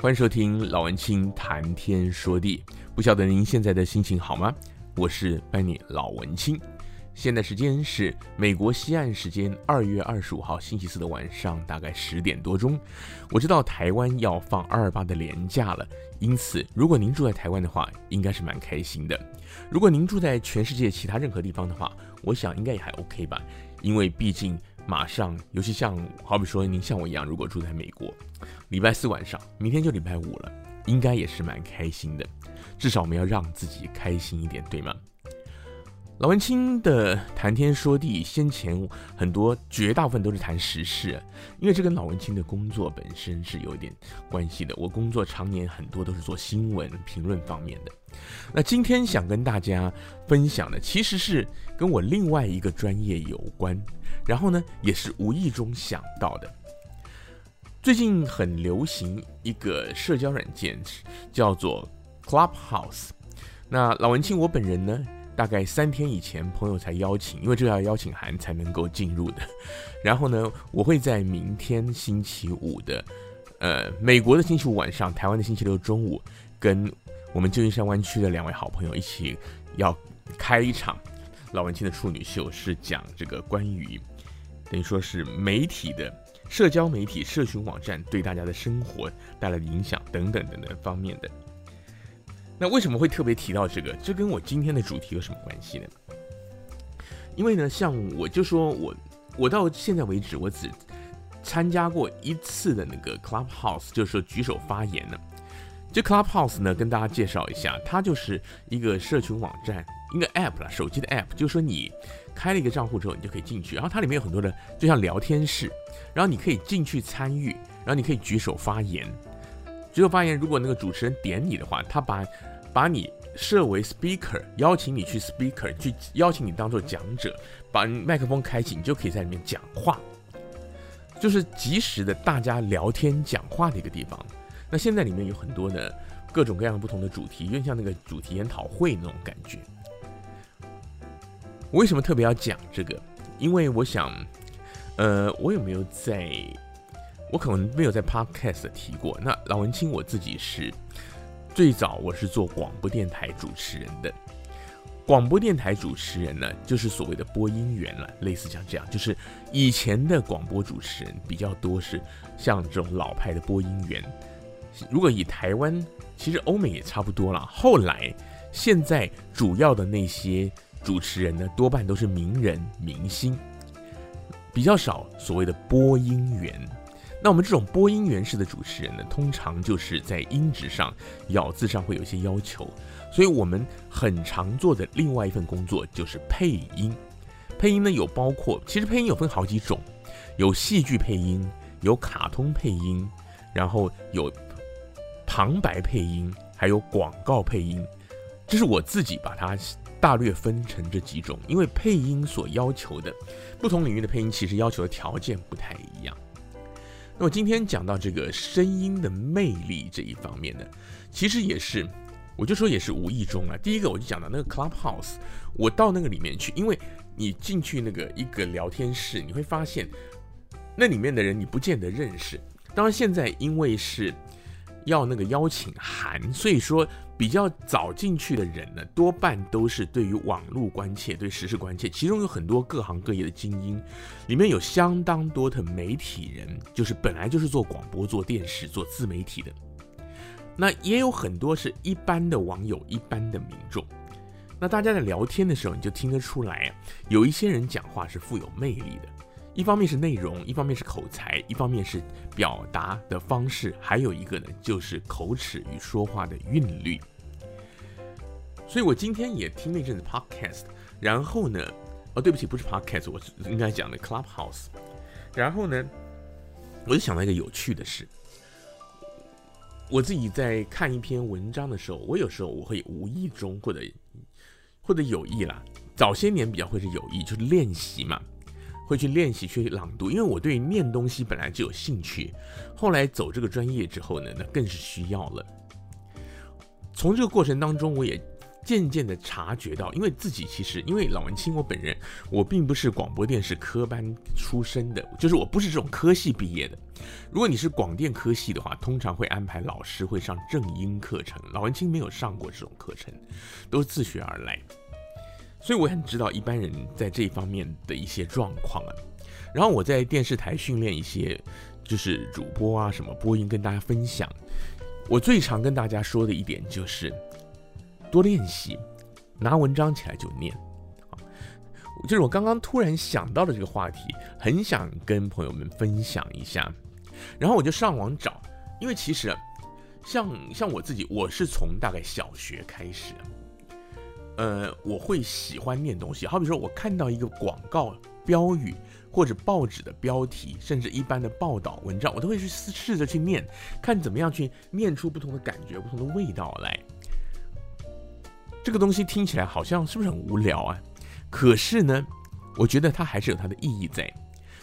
欢迎收听老文青谈天说地。不晓得您现在的心情好吗？我是班尼老文青。现在时间是美国西岸时间二月二十五号星期四的晚上，大概十点多钟。我知道台湾要放二二八的连假了，因此如果您住在台湾的话，应该是蛮开心的。如果您住在全世界其他任何地方的话，我想应该也还 OK 吧，因为毕竟。马上，尤其像好比说您像我一样，如果住在美国，礼拜四晚上，明天就礼拜五了，应该也是蛮开心的。至少我们要让自己开心一点，对吗？老文青的谈天说地，先前很多绝大部分都是谈时事，因为这跟老文青的工作本身是有点关系的。我工作常年很多都是做新闻评论方面的。那今天想跟大家分享的，其实是跟我另外一个专业有关，然后呢，也是无意中想到的。最近很流行一个社交软件，叫做 Clubhouse。那老文青我本人呢，大概三天以前，朋友才邀请，因为这要邀请函才能够进入的。然后呢，我会在明天星期五的，呃，美国的星期五晚上，台湾的星期六中午，跟我们旧金山湾区的两位好朋友一起要开一场老文青的处女秀，是讲这个关于等于说是媒体的社交媒体、社群网站对大家的生活带来的影响等等等等方面的。那为什么会特别提到这个？这跟我今天的主题有什么关系呢？因为呢，像我就说我我到现在为止，我只参加过一次的那个 Clubhouse，就是说举手发言呢。这 Clubhouse 呢，跟大家介绍一下，它就是一个社群网站，一个 App 啦，手机的 App，就是说你开了一个账户之后，你就可以进去，然后它里面有很多的，就像聊天室，然后你可以进去参与，然后你可以举手发言。举手发言，如果那个主持人点你的话，他把把你设为 speaker，邀请你去 speaker，去邀请你当做讲者，把麦克风开启，你就可以在里面讲话，就是即时的大家聊天讲话的一个地方。那现在里面有很多的各种各样不同的主题，有点像那个主题研讨会那种感觉。我为什么特别要讲这个？因为我想，呃，我有没有在，我可能没有在 podcast 提过。那老文青我自己是。最早我是做广播电台主持人的，广播电台主持人呢，就是所谓的播音员了，类似像这样，就是以前的广播主持人比较多是像这种老派的播音员。如果以台湾，其实欧美也差不多了。后来现在主要的那些主持人呢，多半都是名人明星，比较少所谓的播音员。那我们这种播音员式的主持人呢，通常就是在音质上、咬字上会有一些要求，所以我们很常做的另外一份工作就是配音。配音呢有包括，其实配音有分好几种，有戏剧配音，有卡通配音，然后有旁白配音，还有广告配音。这是我自己把它大略分成这几种，因为配音所要求的不同领域的配音，其实要求的条件不太一样。那么今天讲到这个声音的魅力这一方面呢，其实也是，我就说也是无意中啊。第一个我就讲到那个 Clubhouse，我到那个里面去，因为你进去那个一个聊天室，你会发现那里面的人你不见得认识。当然现在因为是。要那个邀请函，所以说比较早进去的人呢，多半都是对于网络关切、对时事关切，其中有很多各行各业的精英，里面有相当多的媒体人，就是本来就是做广播、做电视、做自媒体的，那也有很多是一般的网友、一般的民众。那大家在聊天的时候，你就听得出来，有一些人讲话是富有魅力的。一方面是内容，一方面是口才，一方面是表达的方式，还有一个呢，就是口齿与说话的韵律。所以我今天也听了一阵子 podcast，然后呢，哦，对不起，不是 podcast，我应该讲的 Clubhouse。然后呢，我就想到一个有趣的事，我自己在看一篇文章的时候，我有时候我会无意中或者或者有意啦，早些年比较会是有意，就是练习嘛。会去练习去朗读，因为我对念东西本来就有兴趣，后来走这个专业之后呢，那更是需要了。从这个过程当中，我也渐渐的察觉到，因为自己其实因为老文青我本人我并不是广播电视科班出身的，就是我不是这种科系毕业的。如果你是广电科系的话，通常会安排老师会上正音课程，老文青没有上过这种课程，都是自学而来。所以我很知道一般人在这一方面的一些状况啊。然后我在电视台训练一些就是主播啊什么播音跟大家分享。我最常跟大家说的一点就是多练习，拿文章起来就念。啊，就是我刚刚突然想到的这个话题，很想跟朋友们分享一下。然后我就上网找，因为其实像像我自己，我是从大概小学开始。呃，我会喜欢念东西，好比说，我看到一个广告标语，或者报纸的标题，甚至一般的报道文章，我都会去试试着去念，看怎么样去念出不同的感觉、不同的味道来。这个东西听起来好像是不是很无聊啊？可是呢，我觉得它还是有它的意义在。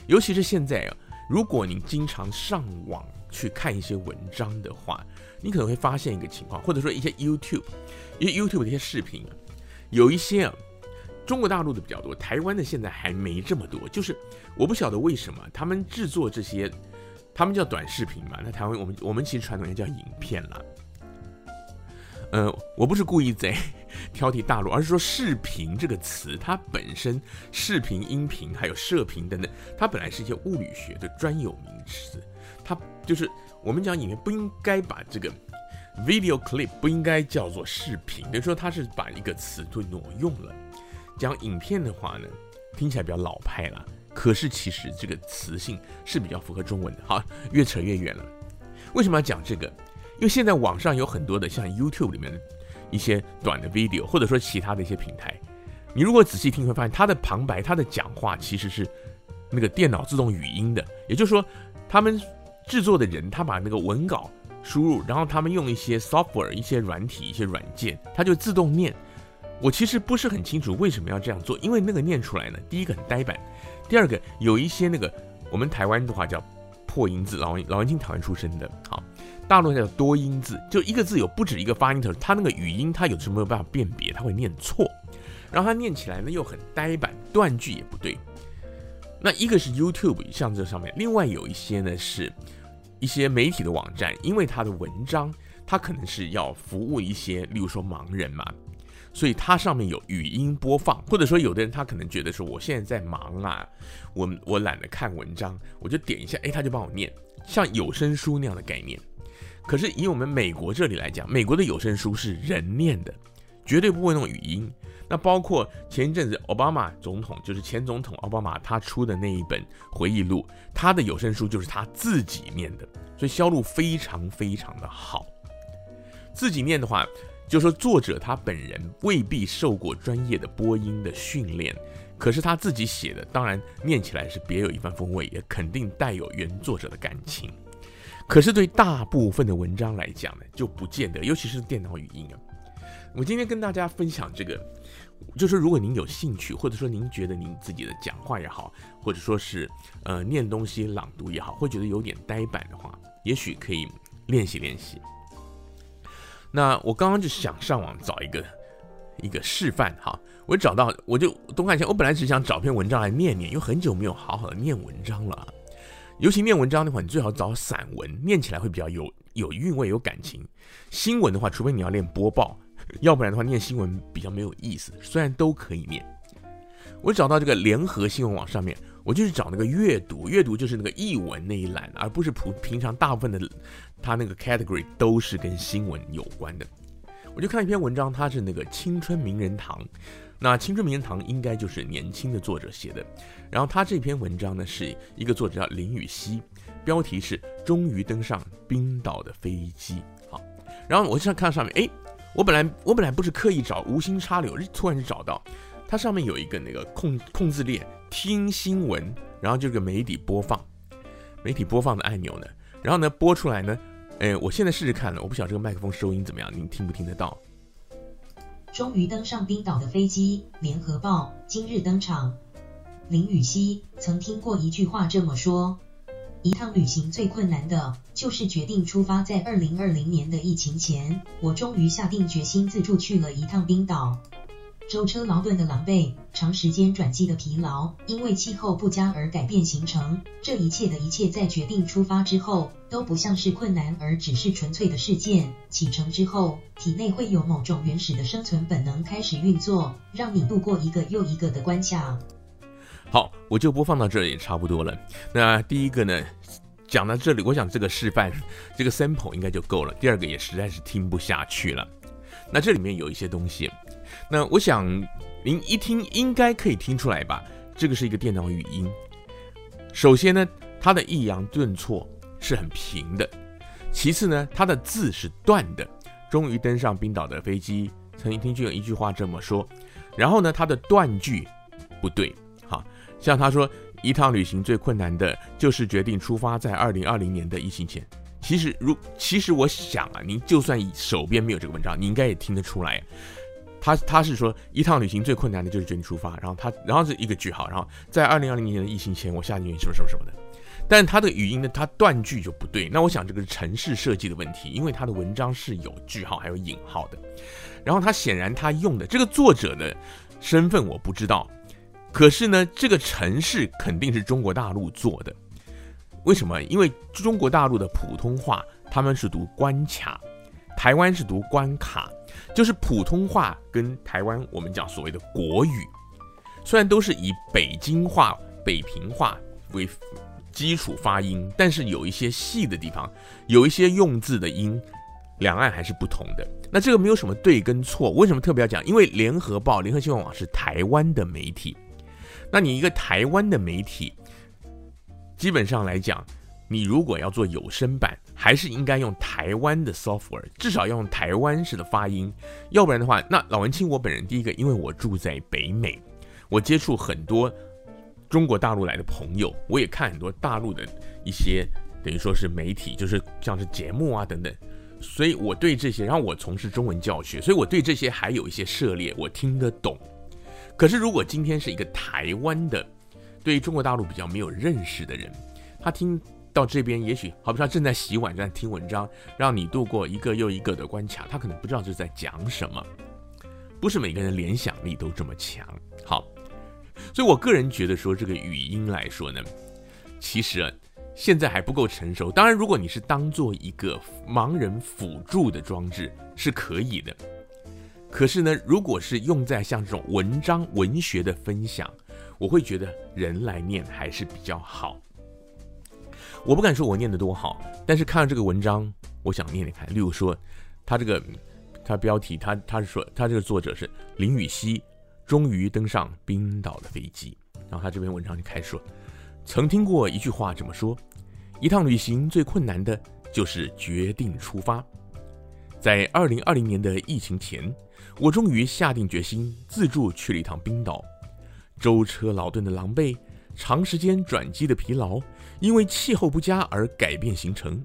尤其是现在啊，如果你经常上网去看一些文章的话，你可能会发现一个情况，或者说一些 YouTube，一些 YouTube 的一些视频。有一些啊，中国大陆的比较多，台湾的现在还没这么多。就是我不晓得为什么他们制作这些，他们叫短视频嘛。那台湾我们我们其实传统也叫影片啦。呃，我不是故意在 挑剔大陆，而是说视频这个词，它本身视频、音频还有射频等等，它本来是一些物理学的专有名词。它就是我们讲影片不应该把这个。Video clip 不应该叫做视频，比如说他是把一个词都挪用了。讲影片的话呢，听起来比较老派了，可是其实这个词性是比较符合中文的。好，越扯越远了。为什么要讲这个？因为现在网上有很多的像 YouTube 里面的一些短的 video，或者说其他的一些平台，你如果仔细听会发现，它的旁白、它的讲话其实是那个电脑自动语音的，也就是说，他们制作的人他把那个文稿。输入，然后他们用一些 software、一些软体、一些软件，它就自动念。我其实不是很清楚为什么要这样做，因为那个念出来呢，第一个很呆板，第二个有一些那个我们台湾的话叫破音字，老老文青台湾出生的，好，大陆叫多音字，就一个字有不止一个发音的，它那个语音它有时候没有办法辨别，它会念错，然后它念起来呢又很呆板，断句也不对。那一个是 YouTube 像这上面，另外有一些呢是。一些媒体的网站，因为他的文章，他可能是要服务一些，例如说盲人嘛，所以它上面有语音播放，或者说有的人他可能觉得说，我现在在忙啊，我我懒得看文章，我就点一下，哎，他就帮我念，像有声书那样的概念。可是以我们美国这里来讲，美国的有声书是人念的，绝对不会弄语音。那包括前一阵子奥巴马总统，就是前总统奥巴马他出的那一本回忆录，他的有声书就是他自己念的，所以销路非常非常的好。自己念的话，就说作者他本人未必受过专业的播音的训练，可是他自己写的，当然念起来是别有一番风味，也肯定带有原作者的感情。可是对大部分的文章来讲呢，就不见得，尤其是电脑语音啊。我今天跟大家分享这个。就是如果您有兴趣，或者说您觉得您自己的讲话也好，或者说是呃念东西朗读也好，会觉得有点呆板的话，也许可以练习练习。那我刚刚就想上网找一个一个示范哈，我找到我就东看一下，我本来只想找篇文章来念念，因为很久没有好好的念文章了。尤其念文章的话，你最好找散文，念起来会比较有有韵味、有感情。新闻的话，除非你要练播报。要不然的话，念新闻比较没有意思。虽然都可以念，我找到这个联合新闻网上面，我就是找那个阅读，阅读就是那个译文那一栏，而不是普平常大部分的它那个 category 都是跟新闻有关的。我就看一篇文章，它是那个青春名人堂，那青春名人堂应该就是年轻的作者写的。然后他这篇文章呢，是一个作者叫林予晞，标题是“终于登上冰岛的飞机”。好，然后我就看上面，哎。我本来我本来不是刻意找，无心插柳，突然就找到，它上面有一个那个控控制列，听新闻，然后就是个媒体播放，媒体播放的按钮呢，然后呢播出来呢，哎，我现在试试看了，我不晓得这个麦克风收音怎么样，您听不听得到？终于登上冰岛的飞机，联合报今日登场。林予晞曾听过一句话这么说：一趟旅行最困难的，就是决定出发。在二零二零年的疫情前，我终于下定决心自助去了一趟冰岛。舟车劳顿的狼狈，长时间转机的疲劳，因为气候不佳而改变行程，这一切的一切，在决定出发之后，都不像是困难，而只是纯粹的事件。启程之后，体内会有某种原始的生存本能开始运作，让你度过一个又一个的关卡。好，我就播放到这里也差不多了。那第一个呢，讲到这里，我想这个示范，这个 sample 应该就够了。第二个也实在是听不下去了。那这里面有一些东西。那我想您一听应该可以听出来吧？这个是一个电脑语音。首先呢，它的抑扬顿挫是很平的。其次呢，它的字是断的。终于登上冰岛的飞机，曾经听见有一句话这么说。然后呢，它的断句不对。像他说，一趟旅行最困难的就是决定出发在二零二零年的疫情前。其实如其实我想啊，您就算手边没有这个文章，你应该也听得出来。他他是说，一趟旅行最困难的就是决定出发，然后他然后是一个句号，然后在二零二零年的疫情前，我下定决心什么什么什么的。但他的语音呢，他断句就不对。那我想这个是城市设计的问题，因为他的文章是有句号还有引号的。然后他显然他用的这个作者的身份我不知道，可是呢，这个城市肯定是中国大陆做的。为什么？因为中国大陆的普通话他们是读关卡，台湾是读关卡。就是普通话跟台湾我们讲所谓的国语，虽然都是以北京话、北平话为基础发音，但是有一些细的地方，有一些用字的音，两岸还是不同的。那这个没有什么对跟错，为什么特别要讲？因为联合报、联合新闻网是台湾的媒体，那你一个台湾的媒体，基本上来讲，你如果要做有声版。还是应该用台湾的 software，至少要用台湾式的发音，要不然的话，那老文青我本人第一个，因为我住在北美，我接触很多中国大陆来的朋友，我也看很多大陆的一些等于说是媒体，就是像是节目啊等等，所以我对这些，然后我从事中文教学，所以我对这些还有一些涉猎，我听得懂。可是如果今天是一个台湾的，对于中国大陆比较没有认识的人，他听。到这边，也许好比说他正在洗碗，正在听文章，让你度过一个又一个的关卡，他可能不知道这是在讲什么。不是每个人联想力都这么强。好，所以我个人觉得说，这个语音来说呢，其实啊，现在还不够成熟。当然，如果你是当做一个盲人辅助的装置是可以的。可是呢，如果是用在像这种文章文学的分享，我会觉得人来念还是比较好。我不敢说我念得多好，但是看了这个文章，我想念念看。例如说，他这个他标题，他他是说他这个作者是林予晞，终于登上冰岛的飞机。然后他这篇文章就开始说，曾听过一句话这么说：一趟旅行最困难的就是决定出发。在二零二零年的疫情前，我终于下定决心自助去了一趟冰岛，舟车劳顿的狼狈。长时间转机的疲劳，因为气候不佳而改变行程，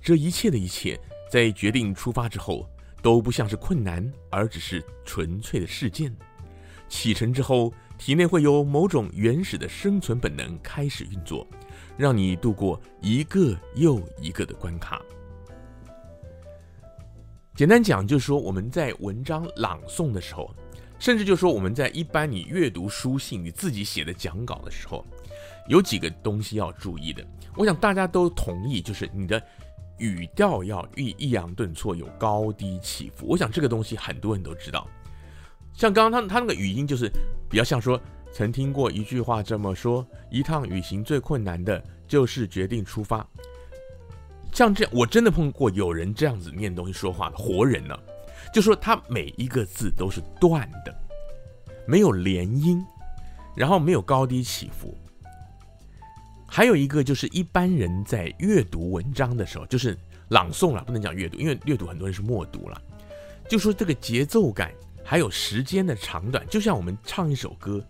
这一切的一切，在决定出发之后，都不像是困难，而只是纯粹的事件。启程之后，体内会有某种原始的生存本能开始运作，让你度过一个又一个的关卡。简单讲，就是说我们在文章朗诵的时候。甚至就说我们在一般你阅读书信，你自己写的讲稿的时候，有几个东西要注意的。我想大家都同意，就是你的语调要抑抑扬顿挫，有高低起伏。我想这个东西很多人都知道。像刚刚他他那个语音，就是比较像说，曾听过一句话这么说：一趟旅行最困难的就是决定出发。像这样，我真的碰过有人这样子念东西说话的活人呢。就说他每一个字都是断的，没有连音，然后没有高低起伏。还有一个就是一般人在阅读文章的时候，就是朗诵了，不能讲阅读，因为阅读很多人是默读了。就说这个节奏感，还有时间的长短，就像我们唱一首歌，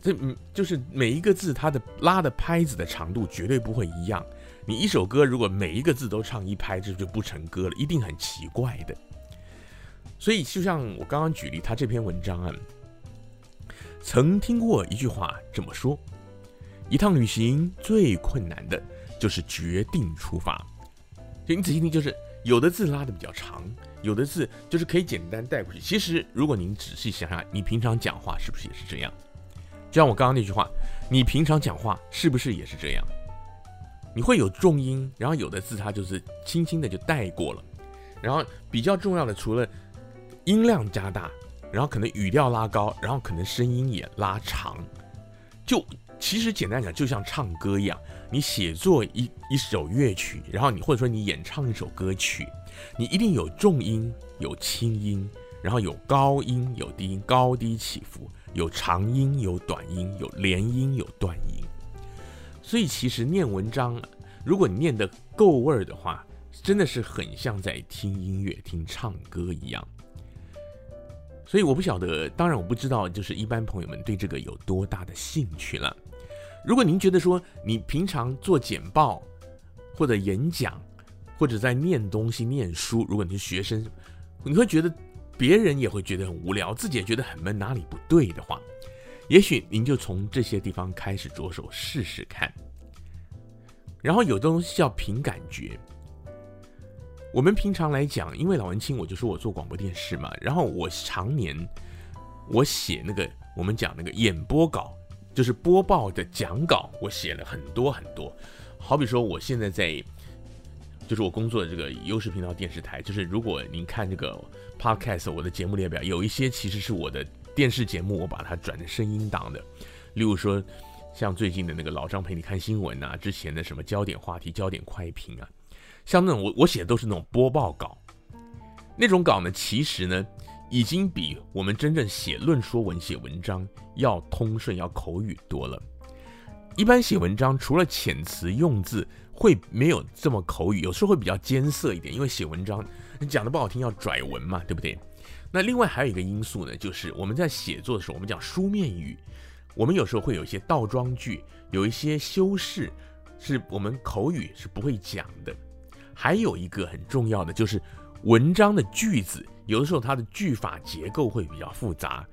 这嗯，就是每一个字它的拉的拍子的长度绝对不会一样。你一首歌如果每一个字都唱一拍，这就不成歌了，一定很奇怪的。所以，就像我刚刚举例，他这篇文章啊，曾听过一句话这么说：一趟旅行最困难的就是决定出发。就你仔细听，就是有的字拉的比较长，有的字就是可以简单带过去。其实如果您仔细想想，你平常讲话是不是也是这样？就像我刚刚那句话，你平常讲话是不是也是这样？你会有重音，然后有的字它就是轻轻的就带过了。然后比较重要的，除了音量加大，然后可能语调拉高，然后可能声音也拉长。就其实简单讲，就像唱歌一样，你写作一一首乐曲，然后你或者说你演唱一首歌曲，你一定有重音，有轻音，然后有高音，有低音，高低起伏，有长音，有短音，有连音，有断音。所以其实念文章，如果你念得够味儿的话，真的是很像在听音乐、听唱歌一样。所以我不晓得，当然我不知道，就是一般朋友们对这个有多大的兴趣了。如果您觉得说你平常做简报或者演讲，或者在念东西、念书，如果你是学生，你会觉得别人也会觉得很无聊，自己也觉得很闷，哪里不对的话，也许您就从这些地方开始着手试试看。然后有的东西叫凭感觉。我们平常来讲，因为老文青，我就说我做广播电视嘛，然后我常年我写那个我们讲那个演播稿，就是播报的讲稿，我写了很多很多。好比说，我现在在就是我工作的这个优视频道电视台，就是如果您看这个 podcast，我的节目列表有一些其实是我的电视节目，我把它转成声音档的，例如说像最近的那个老张陪你看新闻啊，之前的什么焦点话题、焦点快评啊。像那种我我写的都是那种播报稿，那种稿呢，其实呢，已经比我们真正写论说文、写文章要通顺、要口语多了。一般写文章除了遣词用字会没有这么口语，有时候会比较艰涩一点，因为写文章你讲的不好听要拽文嘛，对不对？那另外还有一个因素呢，就是我们在写作的时候，我们讲书面语，我们有时候会有一些倒装句，有一些修饰，是我们口语是不会讲的。还有一个很重要的就是文章的句子，有的时候它的句法结构会比较复杂，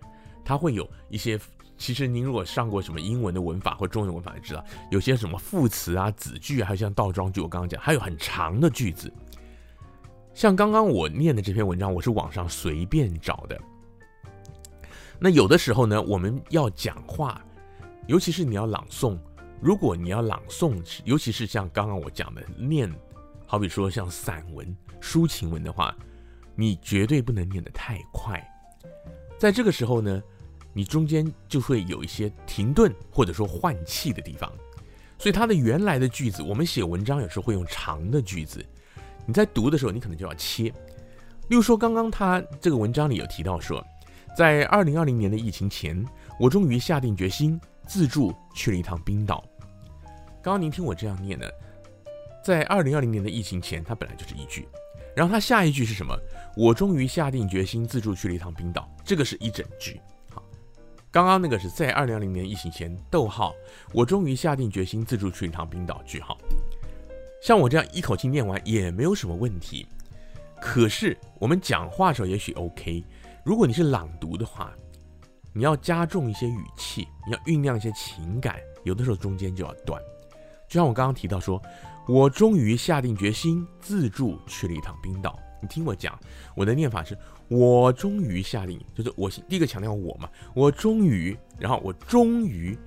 它会有一些。其实您如果上过什么英文的文法或中文文法，就知道有些什么副词啊、子句啊，还有像倒装句，我刚刚讲，还有很长的句子。像刚刚我念的这篇文章，我是网上随便找的。那有的时候呢，我们要讲话，尤其是你要朗诵，如果你要朗诵，尤其是像刚刚我讲的念。好比说像散文、抒情文的话，你绝对不能念得太快。在这个时候呢，你中间就会有一些停顿或者说换气的地方。所以它的原来的句子，我们写文章有时候会用长的句子，你在读的时候，你可能就要切。例如说，刚刚他这个文章里有提到说，在二零二零年的疫情前，我终于下定决心自助去了一趟冰岛。刚刚您听我这样念的。在二零二零年的疫情前，它本来就是一句，然后它下一句是什么？我终于下定决心自助去了一趟冰岛，这个是一整句。好，刚刚那个是在二零二零年疫情前，逗号，我终于下定决心自助去一趟冰岛，句号。像我这样一口气念完也没有什么问题。可是我们讲话的时候也许 OK，如果你是朗读的话，你要加重一些语气，你要酝酿一些情感，有的时候中间就要断。就像我刚刚提到说。我终于下定决心自助去了一趟冰岛。你听我讲，我的念法是：我终于下定，就是我第一个强调我嘛。我终于，然后我终于，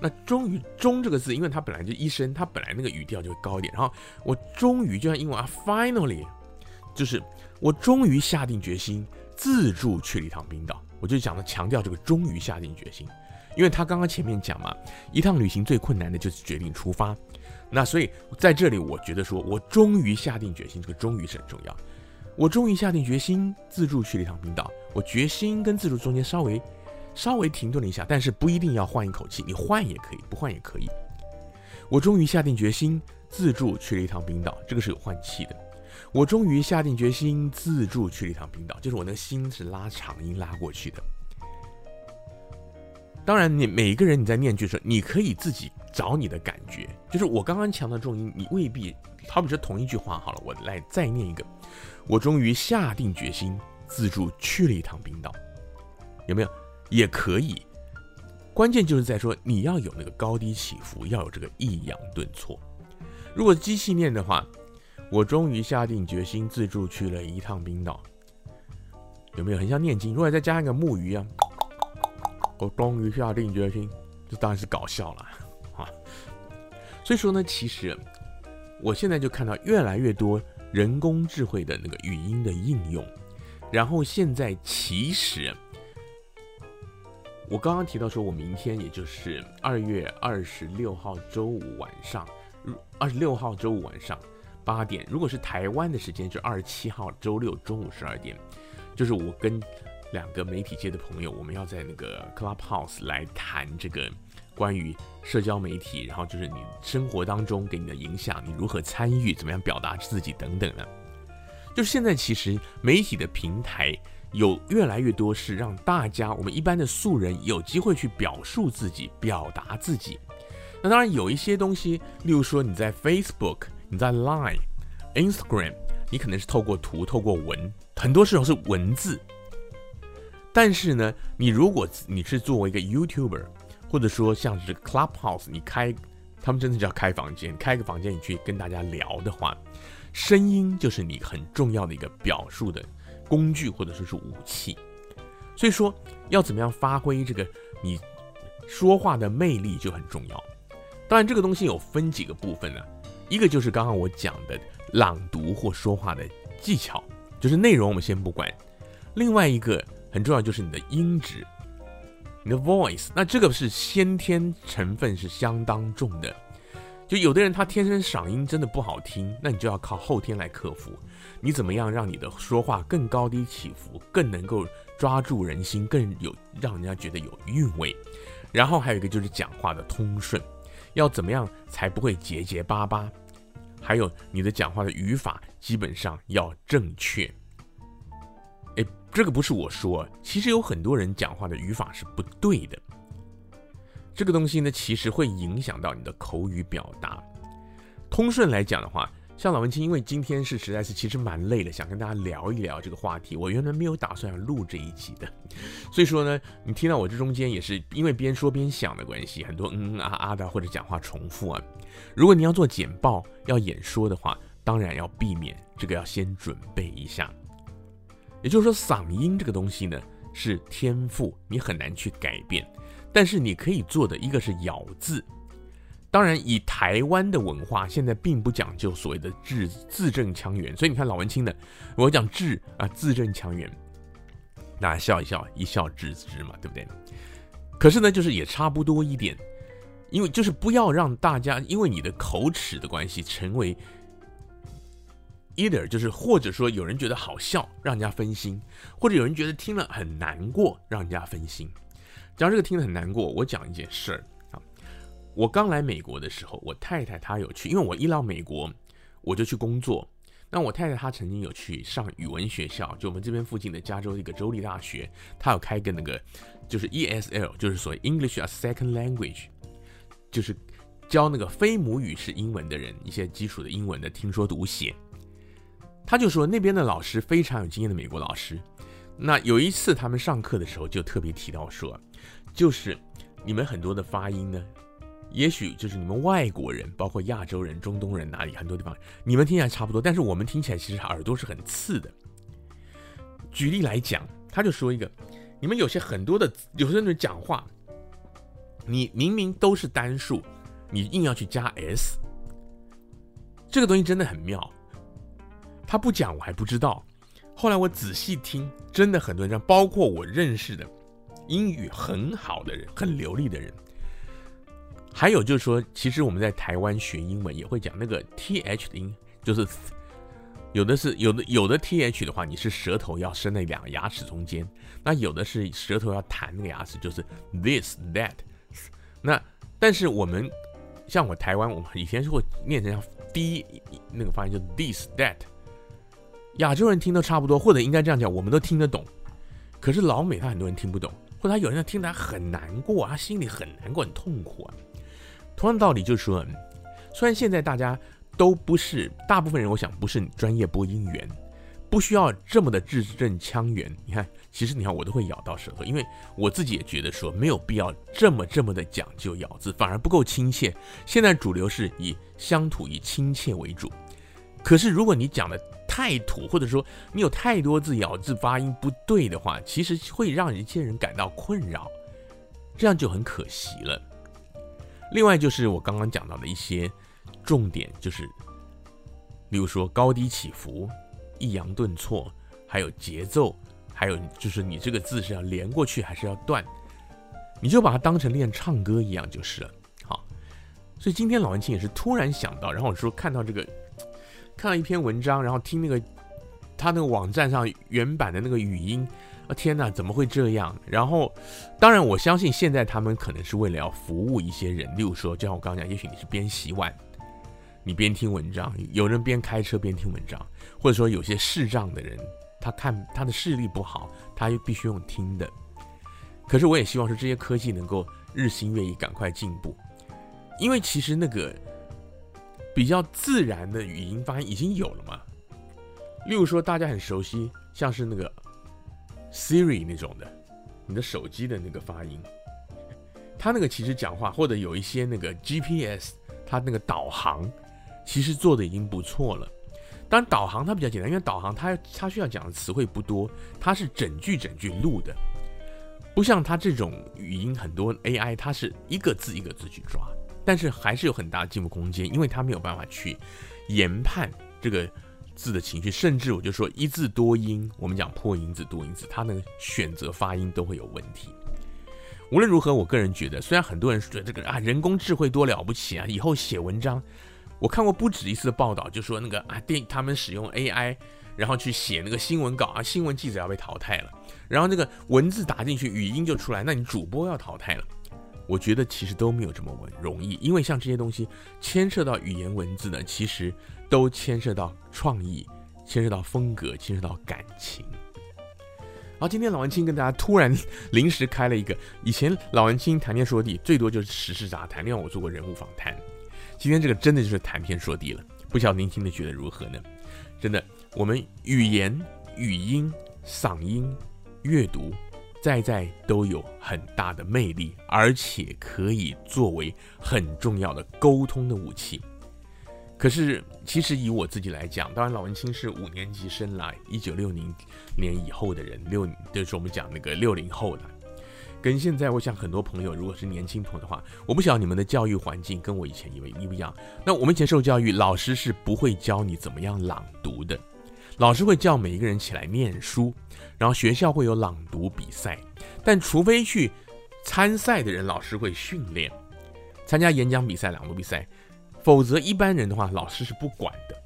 那终于“终”这个字，因为它本来就一声，它本来那个语调就会高一点。然后我终于，就像英文啊，finally，就是我终于下定决心自助去了一趟冰岛。我就讲了强调这个“终于下定决心”，因为他刚刚前面讲嘛，一趟旅行最困难的就是决定出发。那所以在这里，我觉得说，我终于下定决心，这个“终于”是很重要。我终于下定决心自助去了一趟冰岛。我决心跟自助中间稍微稍微停顿了一下，但是不一定要换一口气，你换也可以，不换也可以。我终于下定决心自助去了一趟冰岛，这个是有换气的。我终于下定决心自助去了一趟冰岛，就是我那个心是拉长音拉过去的。当然，你每一个人你在念句的时候，你可以自己找你的感觉。就是我刚刚强调重音，你未必。好比说同一句话好了，我来再念一个。我终于下定决心自助去了一趟冰岛，有没有？也可以。关键就是在说你要有那个高低起伏，要有这个抑扬顿挫。如果机器念的话，我终于下定决心自助去了一趟冰岛，有没有很像念经？如果再加一个木鱼啊，我终于下定决心，这当然是搞笑了 啊。所以说呢，其实我现在就看到越来越多人工智慧的那个语音的应用，然后现在其实。我刚刚提到说，我明天也就是二月二十六号周五晚上，二十六号周五晚上八点，如果是台湾的时间，就二十七号周六中午十二点，就是我跟两个媒体界的朋友，我们要在那个 Clubhouse 来谈这个关于社交媒体，然后就是你生活当中给你的影响，你如何参与，怎么样表达自己等等的。就是现在其实媒体的平台。有越来越多是让大家，我们一般的素人有机会去表述自己、表达自己。那当然有一些东西，例如说你在 Facebook、你在 Line、Instagram，你可能是透过图、透过文，很多时候是文字。但是呢，你如果你是作为一个 YouTuber，或者说像是 Clubhouse，你开，他们真的叫开房间，开个房间你去跟大家聊的话，声音就是你很重要的一个表述的。工具或者说是武器，所以说要怎么样发挥这个你说话的魅力就很重要。当然，这个东西有分几个部分呢，一个就是刚刚我讲的朗读或说话的技巧，就是内容我们先不管。另外一个很重要就是你的音质，你的 voice，那这个是先天成分是相当重的。就有的人他天生嗓音真的不好听，那你就要靠后天来克服。你怎么样让你的说话更高低起伏，更能够抓住人心，更有让人家觉得有韵味。然后还有一个就是讲话的通顺，要怎么样才不会结结巴巴？还有你的讲话的语法基本上要正确。诶，这个不是我说，其实有很多人讲话的语法是不对的。这个东西呢，其实会影响到你的口语表达。通顺来讲的话，像老文青，因为今天是实在是其实蛮累的，想跟大家聊一聊这个话题。我原来没有打算录这一集的，所以说呢，你听到我这中间也是因为边说边想的关系，很多嗯嗯啊啊的或者讲话重复啊。如果你要做简报、要演说的话，当然要避免这个，要先准备一下。也就是说，嗓音这个东西呢，是天赋，你很难去改变。但是你可以做的一个是咬字，当然以台湾的文化，现在并不讲究所谓的字字正腔圆，所以你看老文青的，我讲字啊字正腔圆，大家笑一笑，一笑置之嘛，对不对？可是呢，就是也差不多一点，因为就是不要让大家因为你的口齿的关系成为 either 就是或者说有人觉得好笑，让人家分心，或者有人觉得听了很难过，让人家分心。讲这个听得很难过。我讲一件事儿啊，我刚来美国的时候，我太太她有去，因为我一到美国我就去工作。那我太太她曾经有去上语文学校，就我们这边附近的加州一个州立大学，她有开个那个就是 ESL，就是所谓 English as Second Language，就是教那个非母语是英文的人一些基础的英文的听说读写。他就说那边的老师非常有经验的美国老师。那有一次他们上课的时候就特别提到说。就是你们很多的发音呢，也许就是你们外国人，包括亚洲人、中东人哪里很多地方，你们听起来差不多，但是我们听起来其实耳朵是很刺的。举例来讲，他就说一个，你们有些很多的有些人讲话，你明明都是单数，你硬要去加 s，这个东西真的很妙。他不讲我还不知道，后来我仔细听，真的很多人，包括我认识的。英语很好的人，很流利的人，还有就是说，其实我们在台湾学英文也会讲那个 th 的音，就是有的是有的有的 th 的话，你是舌头要伸在两个牙齿中间，那有的是舌头要弹那个牙齿，就是 this that。那但是我们像我台湾，我们以前是会念成像 d 那个发音，就 this that。亚洲人听都差不多，或者应该这样讲，我们都听得懂，可是老美他很多人听不懂。或者他有人听他很难过，他心里很难过、很痛苦啊。同样道理就是说，虽然现在大家都不是大部分人，我想不是专业播音员，不需要这么的字正腔圆。你看，其实你看我都会咬到舌头，因为我自己也觉得说没有必要这么这么的讲究咬字，反而不够亲切。现在主流是以乡土、以亲切为主。可是如果你讲的太土，或者说你有太多字咬字发音不对的话，其实会让一些人感到困扰，这样就很可惜了。另外就是我刚刚讲到的一些重点，就是例如说高低起伏。抑扬顿挫，还有节奏，还有就是你这个字是要连过去还是要断，你就把它当成练唱歌一样就是了。好，所以今天老文青也是突然想到，然后我说看到这个，看到一篇文章，然后听那个他那个网站上原版的那个语音，啊天哪，怎么会这样？然后当然我相信现在他们可能是为了要服务一些人，例如说就像我刚刚讲，也许你是边洗碗。你边听文章，有人边开车边听文章，或者说有些视障的人，他看他的视力不好，他又必须用听的。可是我也希望说这些科技能够日新月异，赶快进步，因为其实那个比较自然的语音发音已经有了嘛。例如说大家很熟悉，像是那个 Siri 那种的，你的手机的那个发音，他那个其实讲话或者有一些那个 GPS，他那个导航。其实做的已经不错了，当然导航它比较简单，因为导航它它需要讲的词汇不多，它是整句整句录的，不像它这种语音很多 AI 它是一个字一个字去抓，但是还是有很大的进步空间，因为它没有办法去研判这个字的情绪，甚至我就说一字多音，我们讲破音字多音字，它那个选择发音都会有问题。无论如何，我个人觉得，虽然很多人说这个啊人工智慧多了不起啊，以后写文章。我看过不止一次的报道，就说那个啊电他们使用 AI，然后去写那个新闻稿啊，新闻记者要被淘汰了，然后那个文字打进去，语音就出来，那你主播要淘汰了。我觉得其实都没有这么容易，因为像这些东西牵涉到语言文字呢，其实都牵涉到创意，牵涉到风格，牵涉到感情。好，今天老文青跟大家突然 临时开了一个，以前老文青谈天说地最多就是时事杂谈，另外我做过人物访谈。今天这个真的就是谈天说地了，不晓得您听的觉得如何呢？真的，我们语言、语音、嗓音、阅读，在在都有很大的魅力，而且可以作为很重要的沟通的武器。可是，其实以我自己来讲，当然老文青是五年级生来，一九六零年以后的人，六就是我们讲那个六零后的。跟现在，我想很多朋友，如果是年轻朋友的话，我不晓得你们的教育环境跟我以前以为一不一样。那我们以前受教育，老师是不会教你怎么样朗读的，老师会叫每一个人起来念书，然后学校会有朗读比赛，但除非去参赛的人，老师会训练，参加演讲比赛、朗读比赛，否则一般人的话，老师是不管的。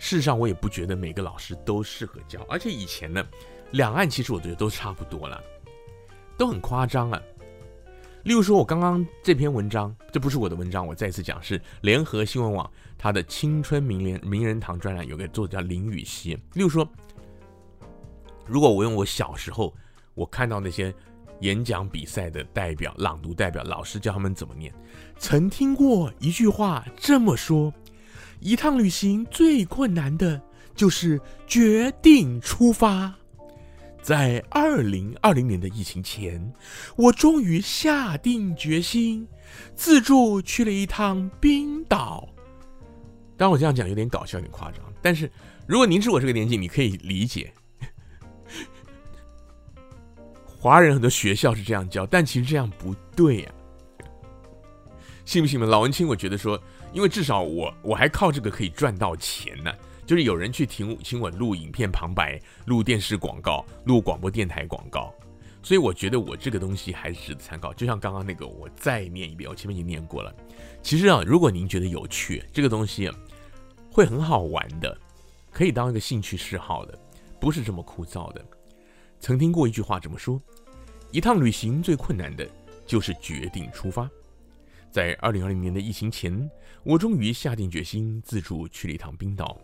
事实上，我也不觉得每个老师都适合教，而且以前呢，两岸其实我觉得都差不多了。都很夸张啊！例如说，我刚刚这篇文章，这不是我的文章，我再次讲是联合新闻网他的青春名人名人堂专栏有个作者叫林予晞。例如说，如果我用我小时候我看到那些演讲比赛的代表、朗读代表，老师教他们怎么念，曾听过一句话这么说：一趟旅行最困难的就是决定出发。在二零二零年的疫情前，我终于下定决心，自助去了一趟冰岛。当，我这样讲有点搞笑，有点夸张。但是，如果您是我这个年纪，你可以理解。华人很多学校是这样教，但其实这样不对呀、啊。信不信嘛？老文青，我觉得说，因为至少我我还靠这个可以赚到钱呢、就是有人去请请我录影片旁白、录电视广告、录广播电台广告，所以我觉得我这个东西还是值得参考。就像刚刚那个，我再念一遍，我前面已经念过了。其实啊，如果您觉得有趣，这个东西会很好玩的，可以当一个兴趣嗜好的，不是这么枯燥的。曾听过一句话这么说：一趟旅行最困难的就是决定出发。在二零二零年的疫情前，我终于下定决心自助去了一趟冰岛。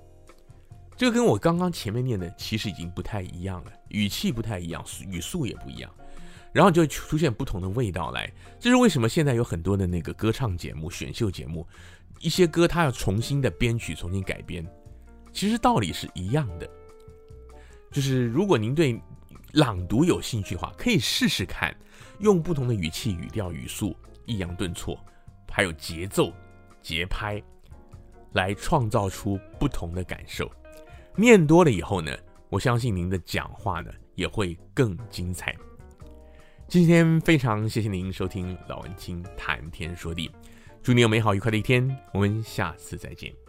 这跟我刚刚前面念的其实已经不太一样了，语气不太一样，语速也不一样，然后就出现不同的味道来。这是为什么？现在有很多的那个歌唱节目、选秀节目，一些歌它要重新的编曲、重新改编，其实道理是一样的。就是如果您对朗读有兴趣的话，可以试试看，用不同的语气、语调、语速、抑扬顿挫，还有节奏、节拍，来创造出不同的感受。念多了以后呢，我相信您的讲话呢也会更精彩。今天非常谢谢您收听老文青谈天说地，祝你有美好愉快的一天，我们下次再见。